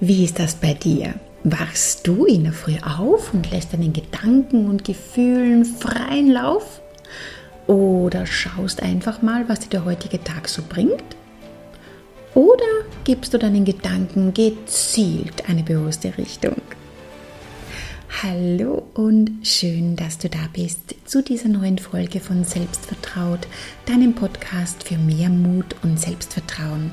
Wie ist das bei dir? Wachst du in der Früh auf und lässt deinen Gedanken und Gefühlen freien Lauf? Oder schaust einfach mal, was dir der heutige Tag so bringt? Oder gibst du deinen Gedanken gezielt eine bewusste Richtung? Hallo und schön, dass du da bist zu dieser neuen Folge von Selbstvertraut, deinem Podcast für mehr Mut und Selbstvertrauen.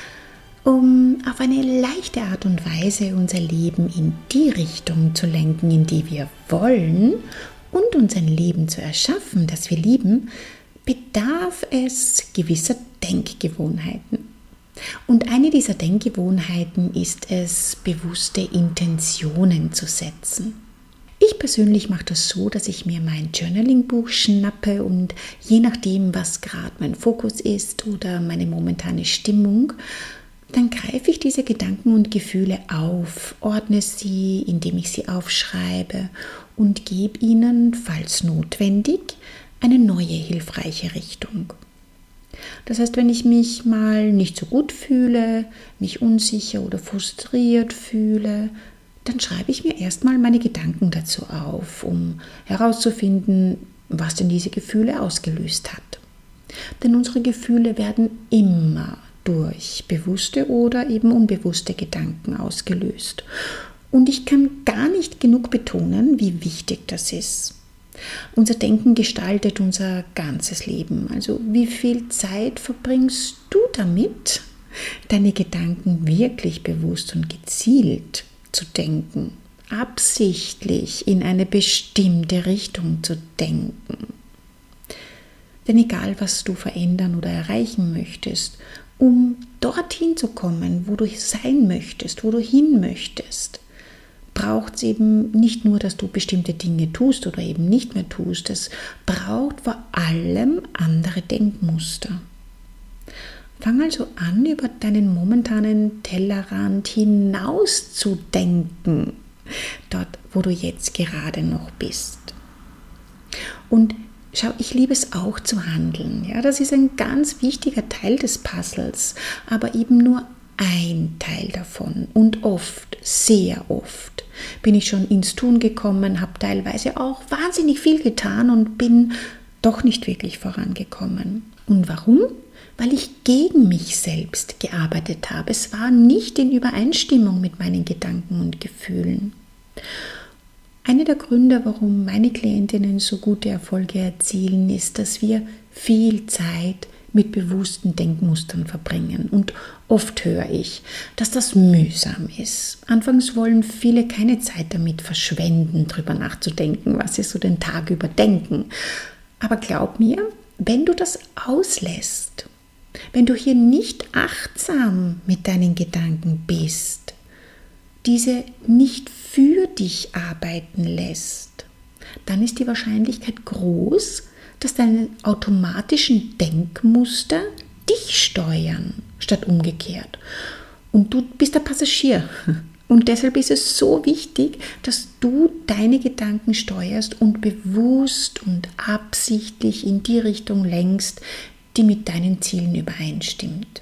um auf eine leichte Art und Weise unser Leben in die Richtung zu lenken, in die wir wollen und uns ein Leben zu erschaffen, das wir lieben, bedarf es gewisser Denkgewohnheiten. Und eine dieser Denkgewohnheiten ist es, bewusste Intentionen zu setzen. Ich persönlich mache das so, dass ich mir mein Journaling-Buch schnappe und je nachdem, was gerade mein Fokus ist oder meine momentane Stimmung, dann greife ich diese Gedanken und Gefühle auf, ordne sie, indem ich sie aufschreibe und gebe ihnen, falls notwendig, eine neue hilfreiche Richtung. Das heißt, wenn ich mich mal nicht so gut fühle, mich unsicher oder frustriert fühle, dann schreibe ich mir erstmal meine Gedanken dazu auf, um herauszufinden, was denn diese Gefühle ausgelöst hat. Denn unsere Gefühle werden immer durch bewusste oder eben unbewusste Gedanken ausgelöst. Und ich kann gar nicht genug betonen, wie wichtig das ist. Unser Denken gestaltet unser ganzes Leben. Also wie viel Zeit verbringst du damit, deine Gedanken wirklich bewusst und gezielt zu denken, absichtlich in eine bestimmte Richtung zu denken? Denn egal, was du verändern oder erreichen möchtest, um dorthin zu kommen, wo du sein möchtest, wo du hin möchtest, braucht es eben nicht nur, dass du bestimmte Dinge tust oder eben nicht mehr tust, es braucht vor allem andere Denkmuster. Fang also an, über deinen momentanen Tellerrand hinaus zu denken, dort, wo du jetzt gerade noch bist. Und Schau, ich liebe es auch zu handeln. Ja, das ist ein ganz wichtiger Teil des Puzzles, aber eben nur ein Teil davon. Und oft, sehr oft, bin ich schon ins Tun gekommen, habe teilweise auch wahnsinnig viel getan und bin doch nicht wirklich vorangekommen. Und warum? Weil ich gegen mich selbst gearbeitet habe. Es war nicht in Übereinstimmung mit meinen Gedanken und Gefühlen. Einer der Gründe, warum meine Klientinnen so gute Erfolge erzielen, ist, dass wir viel Zeit mit bewussten Denkmustern verbringen. Und oft höre ich, dass das mühsam ist. Anfangs wollen viele keine Zeit damit verschwenden, darüber nachzudenken, was sie so den Tag über denken. Aber glaub mir, wenn du das auslässt, wenn du hier nicht achtsam mit deinen Gedanken bist, diese nicht für dich arbeiten lässt, dann ist die Wahrscheinlichkeit groß, dass deine automatischen Denkmuster dich steuern, statt umgekehrt. Und du bist der Passagier. Und deshalb ist es so wichtig, dass du deine Gedanken steuerst und bewusst und absichtlich in die Richtung lenkst, die mit deinen Zielen übereinstimmt.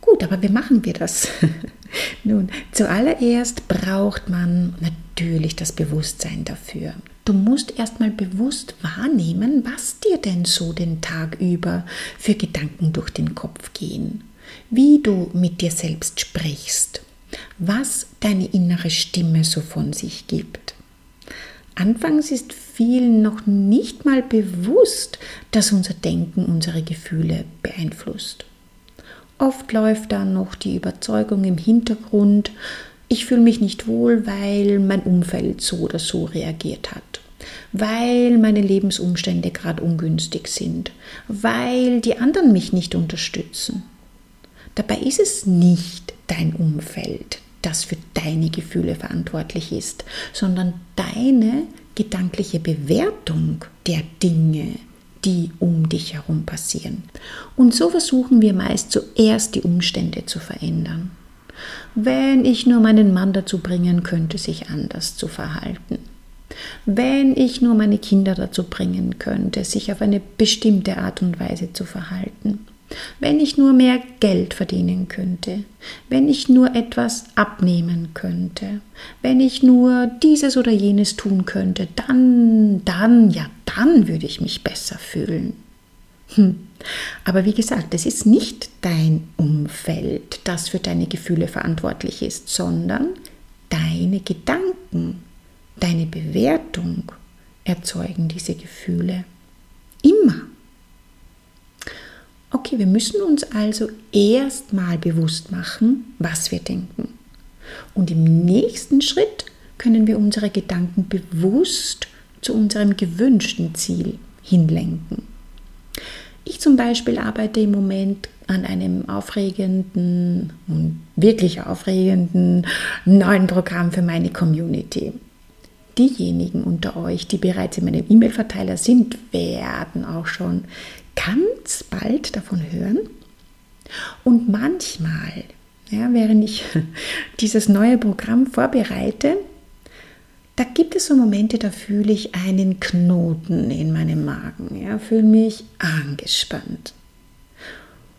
Gut, aber wie machen wir das? Nun, zuallererst braucht man natürlich das Bewusstsein dafür. Du musst erstmal bewusst wahrnehmen, was dir denn so den Tag über für Gedanken durch den Kopf gehen, wie du mit dir selbst sprichst, was deine innere Stimme so von sich gibt. Anfangs ist vielen noch nicht mal bewusst, dass unser Denken unsere Gefühle beeinflusst. Oft läuft dann noch die Überzeugung im Hintergrund, ich fühle mich nicht wohl, weil mein Umfeld so oder so reagiert hat, weil meine Lebensumstände gerade ungünstig sind, weil die anderen mich nicht unterstützen. Dabei ist es nicht dein Umfeld, das für deine Gefühle verantwortlich ist, sondern deine gedankliche Bewertung der Dinge, die um dich herum passieren. Und so versuchen wir meist zuerst die Umstände zu verändern. Wenn ich nur meinen Mann dazu bringen könnte, sich anders zu verhalten. Wenn ich nur meine Kinder dazu bringen könnte, sich auf eine bestimmte Art und Weise zu verhalten. Wenn ich nur mehr Geld verdienen könnte, wenn ich nur etwas abnehmen könnte, wenn ich nur dieses oder jenes tun könnte, dann, dann, ja, dann würde ich mich besser fühlen. Hm. Aber wie gesagt, es ist nicht dein Umfeld, das für deine Gefühle verantwortlich ist, sondern deine Gedanken, deine Bewertung erzeugen diese Gefühle. Immer. Okay, wir müssen uns also erstmal bewusst machen, was wir denken. Und im nächsten Schritt können wir unsere Gedanken bewusst zu unserem gewünschten Ziel hinlenken. Ich zum Beispiel arbeite im Moment an einem aufregenden und wirklich aufregenden neuen Programm für meine Community. Diejenigen unter euch, die bereits in meinem E-Mail-Verteiler sind, werden auch schon ganz bald davon hören. Und manchmal, ja, während ich dieses neue Programm vorbereite, da gibt es so Momente, da fühle ich einen Knoten in meinem Magen, ja, fühle mich angespannt.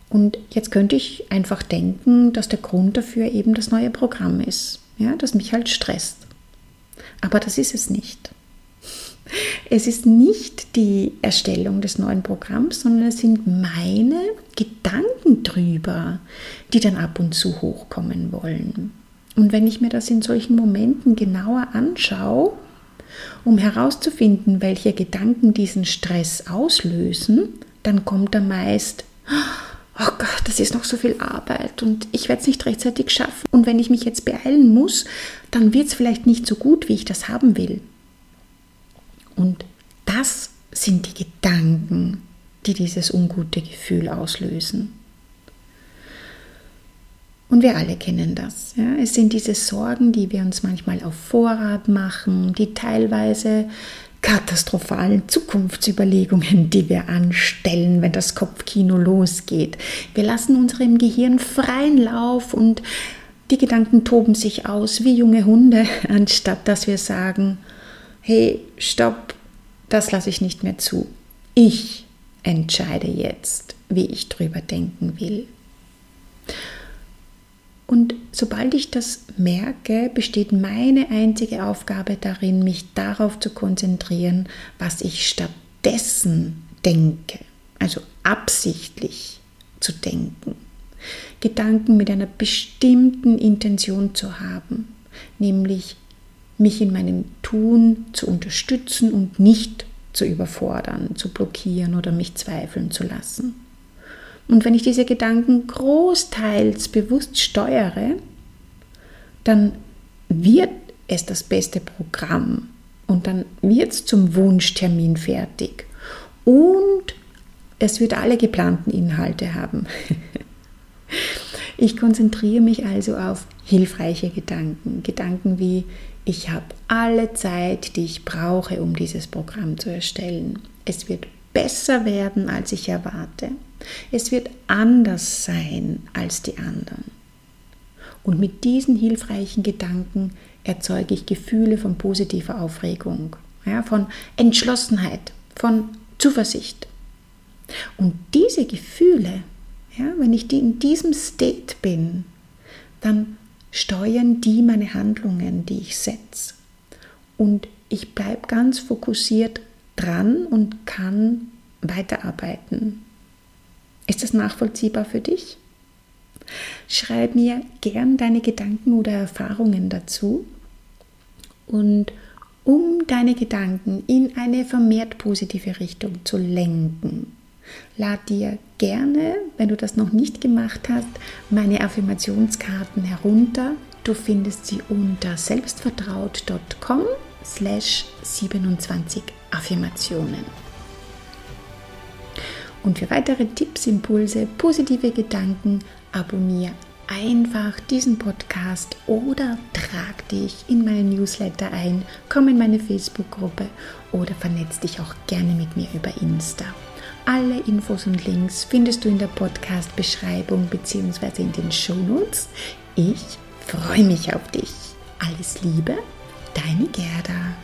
Und jetzt könnte ich einfach denken, dass der Grund dafür eben das neue Programm ist, ja, das mich halt stresst. Aber das ist es nicht. Es ist nicht die Erstellung des neuen Programms, sondern es sind meine Gedanken drüber, die dann ab und zu hochkommen wollen. Und wenn ich mir das in solchen Momenten genauer anschaue, um herauszufinden, welche Gedanken diesen Stress auslösen, dann kommt da meist, oh Gott, das ist noch so viel Arbeit und ich werde es nicht rechtzeitig schaffen. Und wenn ich mich jetzt beeilen muss, dann wird es vielleicht nicht so gut, wie ich das haben will. Und das sind die Gedanken, die dieses ungute Gefühl auslösen. Und wir alle kennen das. Ja? Es sind diese Sorgen, die wir uns manchmal auf Vorrat machen, die teilweise katastrophalen Zukunftsüberlegungen, die wir anstellen, wenn das Kopfkino losgeht. Wir lassen unserem Gehirn freien Lauf und die Gedanken toben sich aus wie junge Hunde, anstatt dass wir sagen, hey, stopp, das lasse ich nicht mehr zu. Ich entscheide jetzt, wie ich drüber denken will. Und sobald ich das merke, besteht meine einzige Aufgabe darin, mich darauf zu konzentrieren, was ich stattdessen denke. Also absichtlich zu denken. Gedanken mit einer bestimmten Intention zu haben, nämlich mich in meinem Tun zu unterstützen und nicht zu überfordern, zu blockieren oder mich zweifeln zu lassen. Und wenn ich diese Gedanken großteils bewusst steuere, dann wird es das beste Programm und dann wird es zum Wunschtermin fertig und es wird alle geplanten Inhalte haben. ich konzentriere mich also auf hilfreiche Gedanken, Gedanken wie ich habe alle Zeit, die ich brauche, um dieses Programm zu erstellen. Es wird besser werden, als ich erwarte. Es wird anders sein als die anderen. Und mit diesen hilfreichen Gedanken erzeuge ich Gefühle von positiver Aufregung, ja, von Entschlossenheit, von Zuversicht. Und diese Gefühle, ja, wenn ich in diesem State bin, dann steuern die meine Handlungen, die ich setze. Und ich bleibe ganz fokussiert dran und kann weiterarbeiten. Ist das nachvollziehbar für dich? Schreib mir gern deine Gedanken oder Erfahrungen dazu. Und um deine Gedanken in eine vermehrt positive Richtung zu lenken, lad dir gerne, wenn du das noch nicht gemacht hast, meine Affirmationskarten herunter. Du findest sie unter selbstvertraut.com slash 27 Affirmationen. Und für weitere Tipps, Impulse, positive Gedanken, abonniere einfach diesen Podcast oder trag dich in meinen Newsletter ein, komm in meine Facebook-Gruppe oder vernetz dich auch gerne mit mir über Insta. Alle Infos und Links findest du in der Podcast-Beschreibung bzw. in den Shownotes. Ich freue mich auf dich. Alles Liebe, deine Gerda.